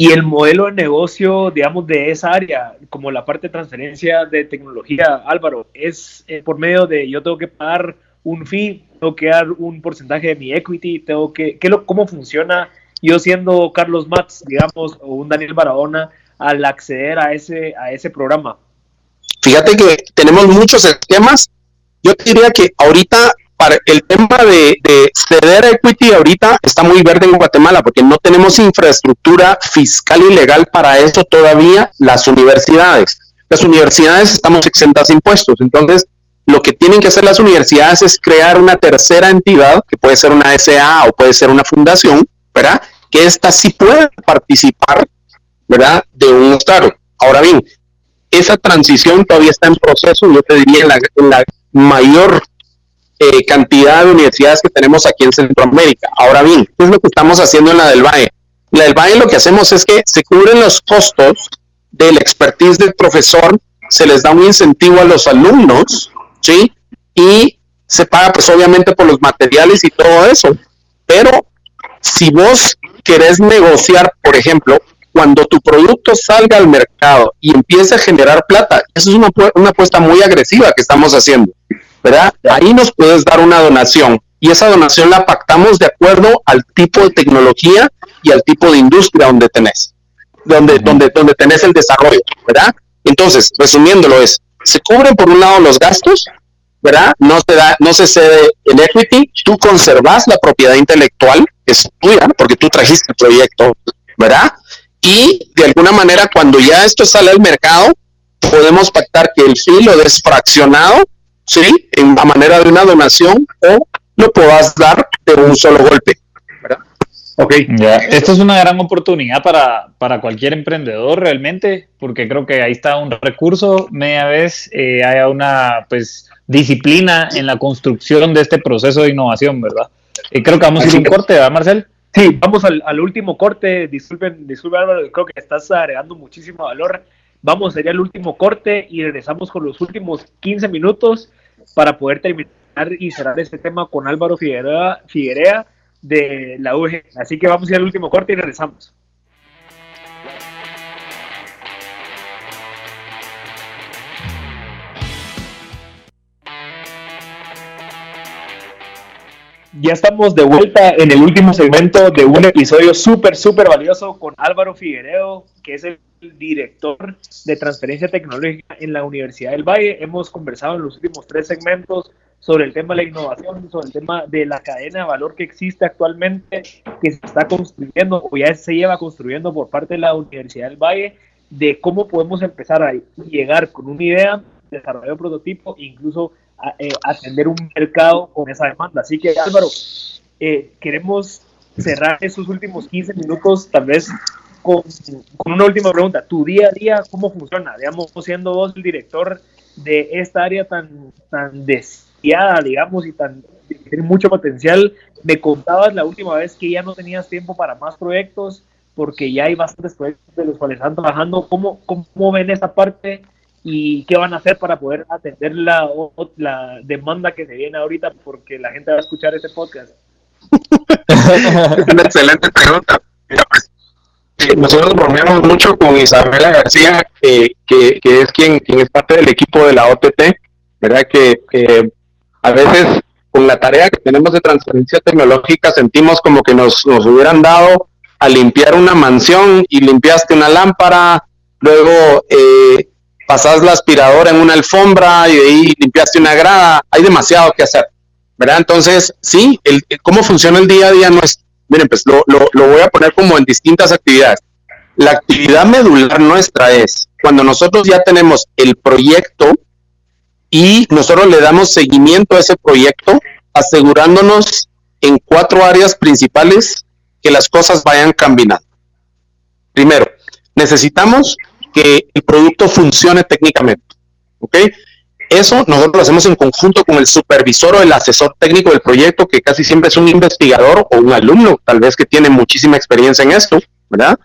Y el modelo de negocio, digamos, de esa área, como la parte de transferencia de tecnología, Álvaro, es eh, por medio de yo tengo que pagar un fee, tengo que dar un porcentaje de mi equity, tengo que, ¿qué ¿cómo funciona yo siendo Carlos Matz, digamos, o un Daniel Barahona, al acceder a ese, a ese programa? Fíjate que tenemos muchos esquemas. Yo diría que ahorita para el tema de, ceder equity ahorita está muy verde en Guatemala porque no tenemos infraestructura fiscal y legal para eso todavía las universidades. Las universidades estamos exentas de impuestos, entonces lo que tienen que hacer las universidades es crear una tercera entidad, que puede ser una SA o puede ser una fundación, ¿verdad? Que ésta sí pueda participar, ¿verdad? De un Estado. Ahora bien, esa transición todavía está en proceso, yo te diría, en la, en la mayor eh, cantidad de universidades que tenemos aquí en Centroamérica. Ahora bien, ¿qué es lo que estamos haciendo en la del? En la del Valle lo que hacemos es que se cubren los costos del expertise del profesor, se les da un incentivo a los alumnos, ¿sí? Y se paga pues obviamente por los materiales y todo eso. Pero si vos querés negociar, por ejemplo, cuando tu producto salga al mercado y empiece a generar plata, eso es una, una apuesta muy agresiva que estamos haciendo. ¿Verdad? Ahí nos puedes dar una donación y esa donación la pactamos de acuerdo al tipo de tecnología y al tipo de industria donde tenés, donde, donde, donde tenés el desarrollo, ¿verdad? Entonces, resumiéndolo es, se cubren por un lado los gastos, ¿verdad? No se da, no se cede el equity, tú conservas la propiedad intelectual, es tuya, porque tú trajiste el proyecto, ¿verdad? Y de alguna manera, cuando ya esto sale al mercado, podemos pactar que el filo desfraccionado ¿sí? En la manera de una donación o lo puedas dar de un solo golpe. ¿verdad? Ok. Esto es una gran oportunidad para, para, cualquier emprendedor realmente, porque creo que ahí está un recurso, media vez eh, haya una pues disciplina en la construcción de este proceso de innovación, ¿verdad? Y creo que vamos a ir un corte, ¿verdad, Marcel? Sí, vamos al, al, último corte. Disculpen, disculpen Álvaro, creo que estás agregando muchísimo valor. Vamos, sería el último corte y regresamos con los últimos 15 minutos para poder terminar y cerrar este tema con Álvaro Figuerea, Figuerea de la UG. Así que vamos a ir al último corte y regresamos. Ya estamos de vuelta en el último segmento de un episodio súper, súper valioso con Álvaro Figuereo, que es el director de transferencia tecnológica en la Universidad del Valle. Hemos conversado en los últimos tres segmentos sobre el tema de la innovación, sobre el tema de la cadena de valor que existe actualmente, que se está construyendo o ya se lleva construyendo por parte de la Universidad del Valle, de cómo podemos empezar a llegar con una idea, desarrollar un prototipo incluso eh, atender un mercado con esa demanda. Así que Álvaro, eh, queremos cerrar esos últimos 15 minutos tal vez con, una última pregunta. ¿Tu día a día cómo funciona? Digamos, siendo vos el director de esta área tan, tan deseada, digamos, y tan tiene mucho potencial, me contabas la última vez que ya no tenías tiempo para más proyectos porque ya hay bastantes proyectos de los cuales están trabajando. ¿Cómo, cómo ven esta parte y qué van a hacer para poder atender la, la demanda que se viene ahorita porque la gente va a escuchar este podcast? es una excelente pregunta. Nosotros bromeamos mucho con Isabela García, que, que, es quien, quien es parte del equipo de la OTT, ¿verdad? Que, a veces con la tarea que tenemos de transferencia tecnológica sentimos como que nos, nos hubieran dado a limpiar una mansión y limpiaste una lámpara, luego eh, pasas la aspiradora en una alfombra y de ahí limpiaste una grada, hay demasiado que hacer, ¿verdad? Entonces, sí, el, cómo funciona el día a día no es, miren, pues lo, lo, lo voy a poner como en distintas actividades. La actividad medular nuestra es cuando nosotros ya tenemos el proyecto y nosotros le damos seguimiento a ese proyecto, asegurándonos en cuatro áreas principales que las cosas vayan caminando. Primero, necesitamos que el producto funcione técnicamente. ¿Ok? Eso nosotros lo hacemos en conjunto con el supervisor o el asesor técnico del proyecto, que casi siempre es un investigador o un alumno, tal vez que tiene muchísima experiencia en esto, ¿verdad?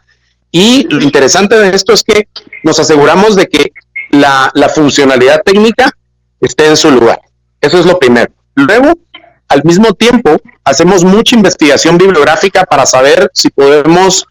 Y lo interesante de esto es que nos aseguramos de que la, funcionalidad técnica esté en su lugar. Eso es lo primero. Luego, al mismo tiempo, hacemos mucha investigación bibliográfica para saber si podemos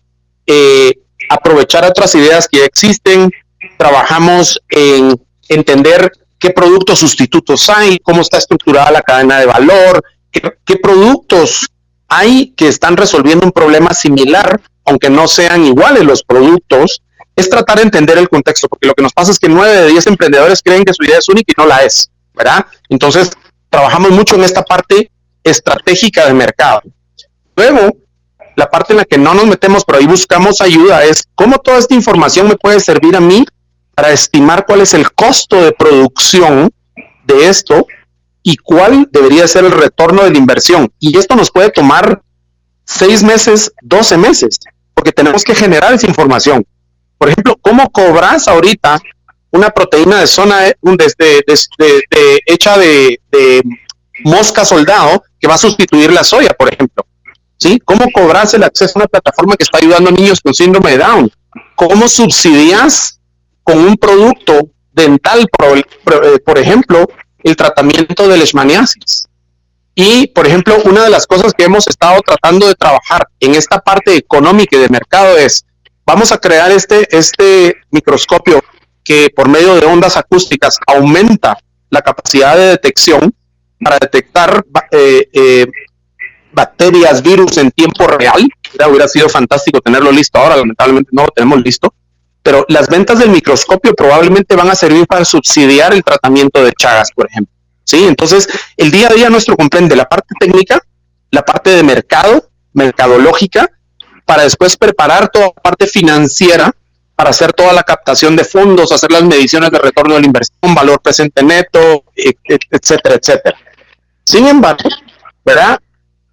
eh, aprovechar otras ideas que existen. Trabajamos en entender qué productos sustitutos hay, cómo está estructurada la cadena de valor, qué, productos hay que están resolviendo un problema similar, aunque no sean iguales los productos, es tratar de entender el contexto, porque lo que nos pasa es que nueve de diez emprendedores creen que su idea es única y no la es, ¿verdad? Entonces, trabajamos mucho en esta parte estratégica de mercado. Luego, la parte en la que no nos metemos, pero ahí buscamos ayuda, es cómo toda esta información me puede servir a mí para estimar cuál es el costo de producción de esto y cuál debería ser el retorno de la inversión. Y esto nos puede tomar seis meses, doce meses, porque tenemos que generar esa información. Por ejemplo, ¿cómo cobras ahorita una proteína de zona desde de, hecha de, mosca soldado que va a sustituir la soya, por ejemplo? ¿Cómo cobras el acceso a una plataforma que está ayudando a niños con síndrome de Down? ¿Cómo subsidias con un producto dental, por, eh, ejemplo, el tratamiento de leishmaniasis? Y, por ejemplo, una de las cosas que hemos estado tratando de trabajar en esta parte económica y de mercado es, vamos a crear este, este microscopio que por medio de ondas acústicas aumenta la capacidad de detección para detectar eh, eh, bacterias, virus en tiempo real. hubiera sido fantástico tenerlo listo ahora, lamentablemente no lo tenemos listo. Pero las ventas del microscopio probablemente van a servir para subsidiar el tratamiento de Chagas, por ejemplo. ¿Sí? Entonces, el día a día nuestro comprende la parte técnica, la parte de mercado, mercadológica, para después preparar toda la parte financiera para hacer toda la captación de fondos, hacer las mediciones de retorno de la inversión, valor presente neto, etcétera, etcétera. Sin embargo, ¿verdad?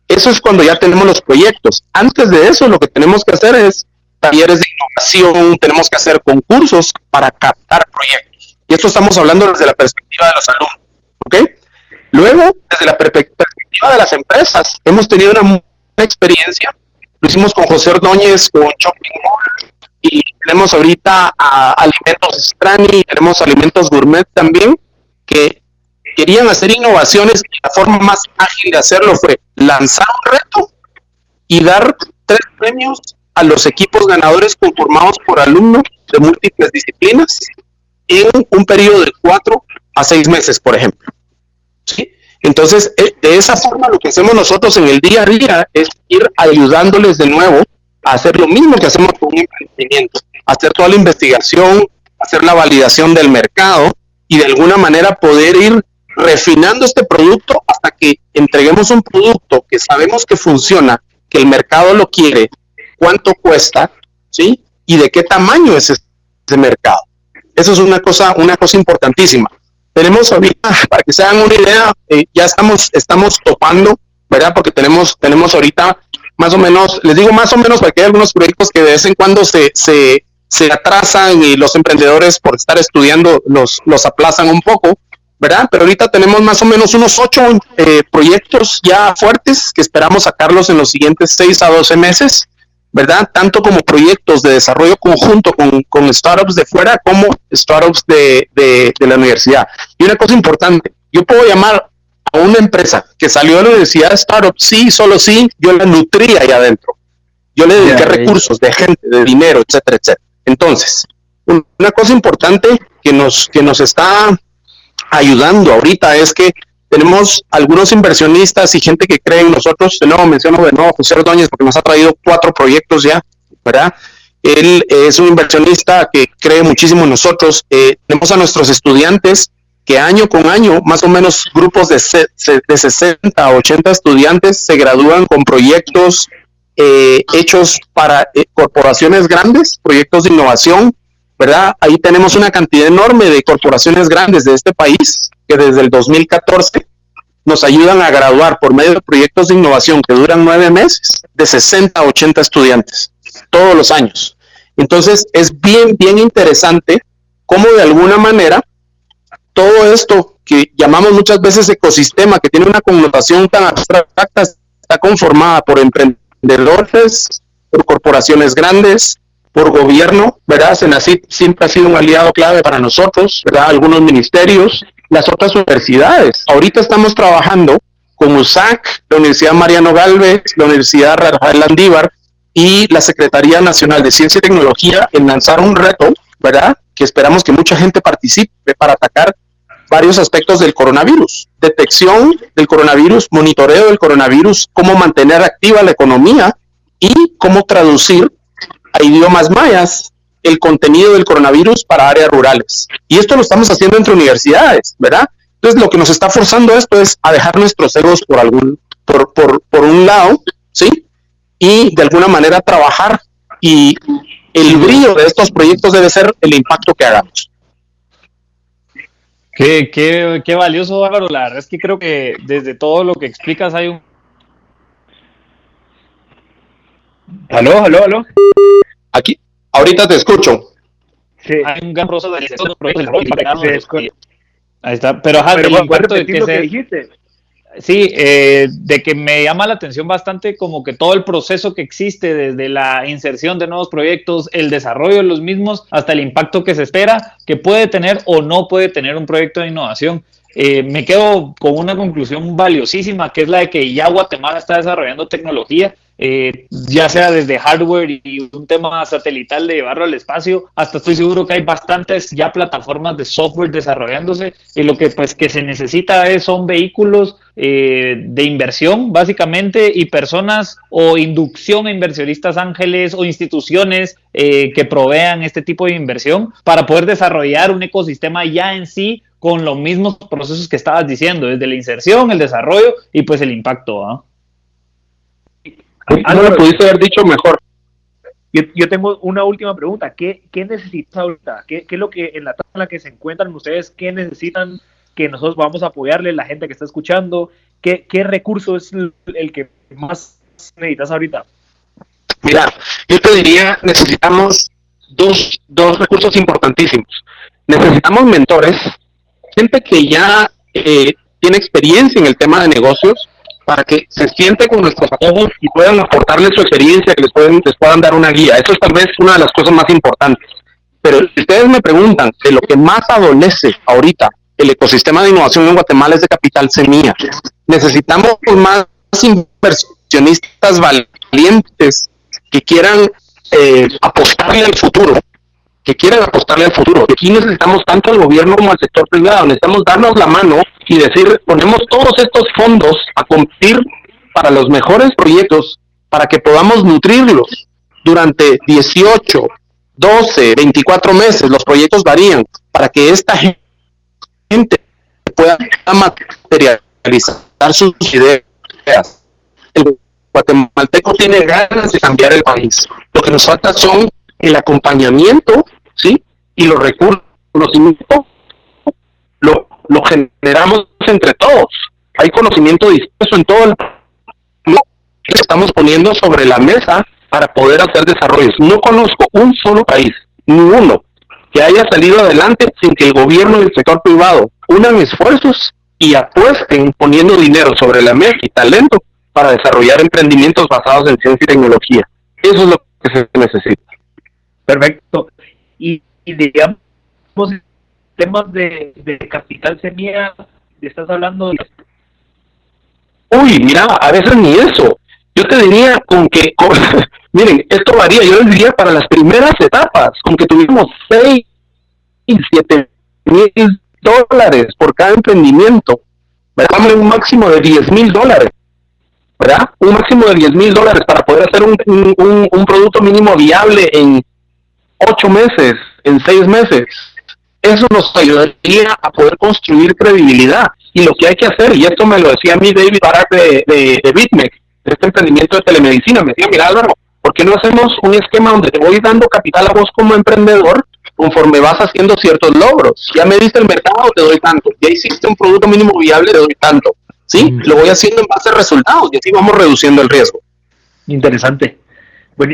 Eso es cuando ya tenemos los proyectos. Antes de eso, lo que tenemos que hacer es talleres de innovación, tenemos que hacer concursos para captar proyectos. Y esto estamos hablando desde la perspectiva de los alumnos. ¿Ok? Luego, desde la perspectiva de las empresas, hemos tenido una experiencia. Lo hicimos con José Ordóñez, con Shopping Mall, y tenemos ahorita alimentos Strani, tenemos alimentos gourmet también, que querían hacer innovaciones y la forma más ágil de hacerlo fue lanzar un reto y dar tres premios a los equipos ganadores conformados por alumnos de múltiples disciplinas en un periodo de cuatro a seis meses, por ejemplo. ¿Sí? Entonces, e, de esa forma lo que hacemos nosotros en el día a día es ir ayudándoles de nuevo a hacer lo mismo que hacemos con un emprendimiento, hacer toda la investigación, hacer la validación del mercado y de alguna manera poder ir refinando este producto hasta que entreguemos un producto que sabemos que funciona, que el mercado lo quiere, cuánto cuesta, ¿sí? Y de qué tamaño es ese, mercado. Eso es una cosa, una cosa importantísima. Tenemos ahorita, para que se hagan una idea, eh, ya estamos, estamos topando, ¿verdad? Porque tenemos, tenemos ahorita más o menos, les digo más o menos porque hay algunos proyectos que de vez en cuando se, se, se atrasan y los emprendedores por estar estudiando los, los aplazan un poco, ¿verdad? Pero ahorita tenemos más o menos unos ocho eh, proyectos ya fuertes que esperamos sacarlos en los siguientes seis a doce meses, ¿verdad? Tanto como proyectos de desarrollo conjunto con, con startups de fuera como startups de, de, de, la universidad. Y una cosa importante, yo puedo llamar a una empresa que salió de la universidad de startup, sí, solo sí, yo la nutría ahí adentro. Yo le dediqué recursos de gente, de dinero, etcétera, etcétera. Entonces, una cosa importante que nos, que nos está ayudando ahorita es que tenemos algunos inversionistas y gente que cree en nosotros. De nuevo menciono de nuevo José Ordóñez porque nos ha traído cuatro proyectos ya, ¿verdad? Él es un inversionista que cree muchísimo en nosotros. Eh, tenemos a nuestros estudiantes que año con año, más o menos grupos de, de 60 a 80 estudiantes se gradúan con proyectos eh, hechos para eh, corporaciones grandes, proyectos de innovación, ¿verdad? Ahí tenemos una cantidad enorme de corporaciones grandes de este país que desde el 2014 nos ayudan a graduar por medio de proyectos de innovación que duran nueve meses de 60 a 80 estudiantes todos los años. Entonces es bien, bien interesante cómo de alguna manera todo esto que llamamos muchas veces ecosistema, que tiene una connotación tan abstracta, está conformada por emprendedores, por corporaciones grandes, por gobierno, ¿verdad? Senacid siempre ha sido un aliado clave para nosotros, ¿verdad? Algunos ministerios, las otras universidades. Ahorita estamos trabajando con USAC, la Universidad Mariano Galvez, la Universidad Rafael Landívar y la Secretaría Nacional de Ciencia y Tecnología en lanzar un reto, ¿verdad? Que esperamos que mucha gente participe para atacar varios aspectos del coronavirus. Detección del coronavirus, monitoreo del coronavirus, cómo mantener activa la economía y cómo traducir a idiomas mayas el contenido del coronavirus para áreas rurales. Y esto lo estamos haciendo entre universidades, ¿verdad? Entonces lo que nos está forzando esto es a dejar nuestros egos por algún, por, por, por un lado, ¿sí? Y de alguna manera trabajar y el brillo de estos proyectos debe ser el impacto que hagamos. Qué, qué, qué valioso, Álvaro. La verdad es que creo que desde todo lo que explicas hay un... Aló, aló, aló. Aquí, ahorita te escucho. Sí. Hay un gran proceso de estos proyectos de Ahí está, pero, ajá, pero de que, se... dijiste. Sí, eh, de que me llama la atención bastante como que todo el proceso que existe desde la inserción de nuevos proyectos, el desarrollo de los mismos, hasta el impacto que se espera, que puede tener o no puede tener un proyecto de innovación. Eh, me quedo con una conclusión valiosísima, que es la de que ya Guatemala está desarrollando tecnología eh, ya sea desde hardware y un tema satelital de llevarlo al espacio, hasta estoy seguro que hay bastantes ya plataformas de software desarrollándose y lo que pues que se necesita es, son vehículos eh, de inversión básicamente y personas o inducción a inversionistas ángeles o instituciones eh, que provean este tipo de inversión para poder desarrollar un ecosistema ya en sí con los mismos procesos que estabas diciendo, desde la inserción, el desarrollo y pues el impacto. ¿Ah? no lo pudiste haber dicho mejor. Yo, tengo una última pregunta. ¿Qué, qué necesitas ahorita? ¿Qué, ¿Qué, es lo que en la tabla que se encuentran ustedes? ¿Qué necesitan que nosotros vamos a apoyarle, la gente que está escuchando? ¿Qué, qué recurso es el, que más necesitas ahorita? Mira, yo te diría, necesitamos dos, dos recursos importantísimos. Necesitamos mentores, gente que ya eh, tiene experiencia en el tema de negocios, para que se siente con nuestros ojos y puedan aportarles su experiencia, que les, pueden, les puedan dar una guía. Eso es tal vez una de las cosas más importantes. Pero si ustedes me preguntan de lo que más adolece ahorita el ecosistema de innovación en Guatemala es de capital semilla. Necesitamos más inversionistas valientes que quieran eh, apostarle al futuro que quieren apostarle al futuro. Aquí necesitamos tanto al gobierno como al sector privado. Necesitamos darnos la mano y decir, ponemos todos estos fondos a competir para los mejores proyectos para que podamos nutrirlos durante 18, 12, 24 meses. Los proyectos varían para que esta gente pueda materializar sus ideas. El guatemalteco tiene ganas de cambiar el país. Lo que nos falta son el acompañamiento, ¿sí? Y los recursos, conocimiento, lo, lo generamos entre todos. Hay conocimiento disperso en todo el que estamos poniendo sobre la mesa para poder hacer desarrollos. No conozco un solo país, ni uno, que haya salido adelante sin que el gobierno y el sector privado unan esfuerzos y apuesten poniendo dinero sobre la mesa y talento para desarrollar emprendimientos basados en ciencia y tecnología. Eso es lo que se necesita. Perfecto. Y, digamos, temas de, capital semilla, estás hablando de... Uy, mira, a veces ni eso. Yo te diría con que, miren, esto varía, yo les diría para las primeras etapas, con que tuvimos 6 y 7 mil dólares por cada emprendimiento, Dame un máximo de 10 mil dólares, ¿verdad? Un máximo de 10 mil dólares para poder hacer un, un, un producto mínimo viable en ocho meses, en seis meses. Eso nos ayudaría a poder construir credibilidad. Y lo que hay que hacer, y esto me lo decía a mí David Barak de, de, de Bitmec, de este emprendimiento de telemedicina, me decía, mira Álvaro, ¿por qué no hacemos un esquema donde te voy dando capital a vos como emprendedor conforme vas haciendo ciertos logros? Ya me diste el mercado, te doy tanto. Ya hiciste un producto mínimo viable, te doy tanto. ¿Sí? Lo voy haciendo en base a resultados y así vamos reduciendo el riesgo. Interesante.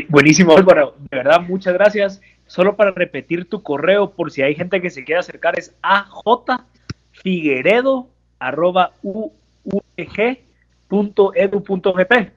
buenísimo, Álvaro. De verdad, muchas gracias. Solo para repetir tu correo, por si hay gente que se quiere acercar, es ajfigueredo.ug.edu.gp.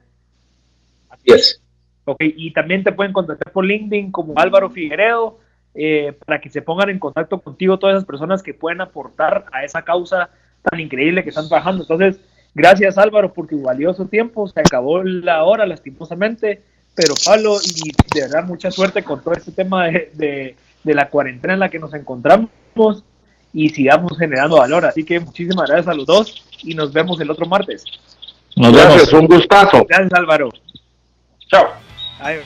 Así es. Ok, y también te pueden contactar por LinkedIn como Álvaro Figueredo, eh, para que se pongan en contacto contigo todas esas personas que pueden aportar a esa causa tan increíble que están trabajando. Entonces, gracias Álvaro por tu valioso tiempo. Se acabó la hora, lastimosamente pero Pablo, y de verdad mucha suerte con todo este tema de, la cuarentena en la que nos encontramos y sigamos generando valor. Así que muchísimas gracias a los dos y nos vemos el otro martes. Nos gracias, un gustazo. Gracias Álvaro. Chao. Adiós.